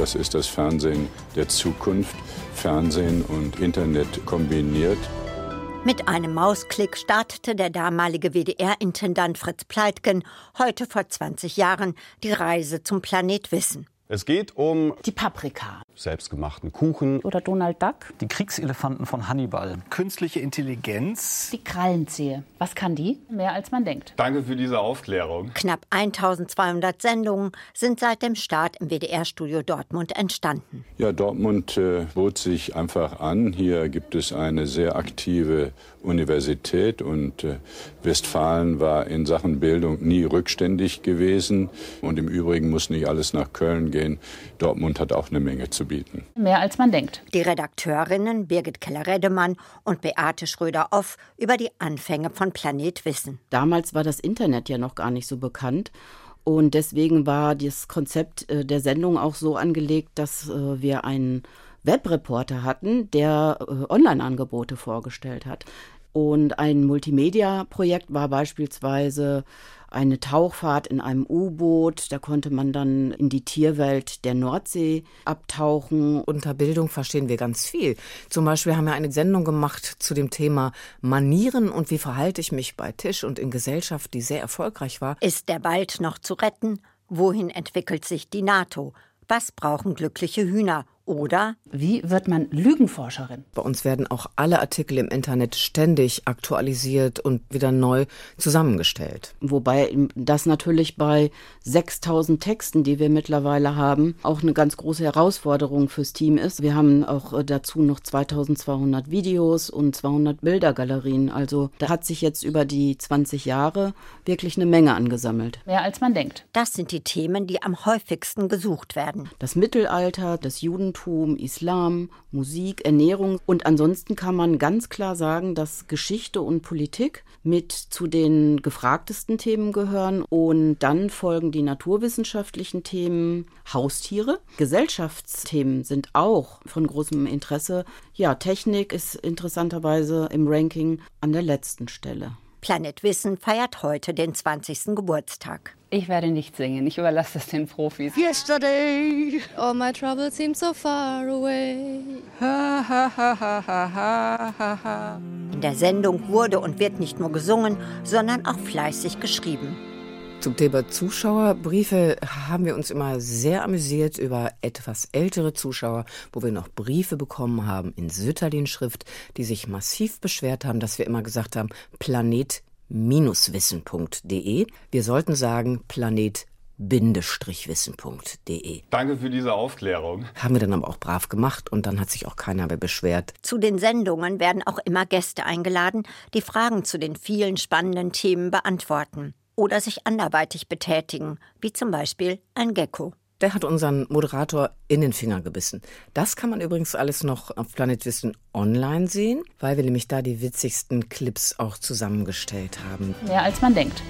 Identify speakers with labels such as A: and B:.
A: Das ist das Fernsehen der Zukunft. Fernsehen und Internet kombiniert.
B: Mit einem Mausklick startete der damalige WDR-Intendant Fritz Pleitgen heute vor 20 Jahren die Reise zum Planet Wissen.
C: Es geht um
D: die Paprika,
C: selbstgemachten Kuchen
D: oder Donald Duck,
E: die Kriegselefanten von Hannibal,
F: künstliche Intelligenz,
D: die Krallenzehe. Was kann die? Mehr als man denkt.
C: Danke für diese Aufklärung.
B: Knapp 1200 Sendungen sind seit dem Start im WDR-Studio Dortmund entstanden.
A: Ja, Dortmund äh, bot sich einfach an. Hier gibt es eine sehr aktive Universität und äh, Westfalen war in Sachen Bildung nie rückständig gewesen. Und im Übrigen muss nicht alles nach Köln gehen. Dortmund hat auch eine Menge zu bieten.
D: Mehr als man denkt.
B: Die Redakteurinnen Birgit Keller-Redemann und Beate Schröder-Off über die Anfänge von Planet Wissen.
G: Damals war das Internet ja noch gar nicht so bekannt. Und deswegen war das Konzept äh, der Sendung auch so angelegt, dass äh, wir einen Webreporter hatten, der äh, Online-Angebote vorgestellt hat. Und ein Multimedia-Projekt war beispielsweise eine Tauchfahrt in einem U-Boot. Da konnte man dann in die Tierwelt der Nordsee abtauchen.
H: Unter Bildung verstehen wir ganz viel. Zum Beispiel haben wir eine Sendung gemacht zu dem Thema Manieren und wie verhalte ich mich bei Tisch und in Gesellschaft, die sehr erfolgreich war.
B: Ist der Wald noch zu retten? Wohin entwickelt sich die NATO? Was brauchen glückliche Hühner? Oder
D: wie wird man Lügenforscherin?
H: Bei uns werden auch alle Artikel im Internet ständig aktualisiert und wieder neu zusammengestellt.
G: Wobei das natürlich bei 6000 Texten, die wir mittlerweile haben, auch eine ganz große Herausforderung fürs Team ist. Wir haben auch äh, dazu noch 2200 Videos und 200 Bildergalerien. Also da hat sich jetzt über die 20 Jahre wirklich eine Menge angesammelt.
D: Mehr als man denkt.
B: Das sind die Themen, die am häufigsten gesucht werden.
G: Das Mittelalter, das Judentum, Judentum, Islam, Musik, Ernährung. Und ansonsten kann man ganz klar sagen, dass Geschichte und Politik mit zu den gefragtesten Themen gehören. Und dann folgen die naturwissenschaftlichen Themen, Haustiere. Gesellschaftsthemen sind auch von großem Interesse. Ja, Technik ist interessanterweise im Ranking an der letzten Stelle.
B: Planet Wissen feiert heute den 20. Geburtstag.
D: Ich werde nicht singen, ich überlasse das den Profis.
I: Yesterday, all my troubles seem so far away.
B: In der Sendung wurde und wird nicht nur gesungen, sondern auch fleißig geschrieben.
H: Zum Thema Zuschauerbriefe haben wir uns immer sehr amüsiert über etwas ältere Zuschauer, wo wir noch Briefe bekommen haben in Sütterlin-Schrift, die sich massiv beschwert haben, dass wir immer gesagt haben, Planet wissen.de. Wir sollten sagen Planet wissen.de.
C: Danke für diese Aufklärung.
H: Haben wir dann aber auch brav gemacht und dann hat sich auch keiner mehr beschwert.
B: Zu den Sendungen werden auch immer Gäste eingeladen, die Fragen zu den vielen spannenden Themen beantworten oder sich anderweitig betätigen, wie zum Beispiel ein Gecko.
H: Der hat unseren Moderator in den Finger gebissen. Das kann man übrigens alles noch auf Planet Wissen online sehen, weil wir nämlich da die witzigsten Clips auch zusammengestellt haben.
D: Mehr als man denkt.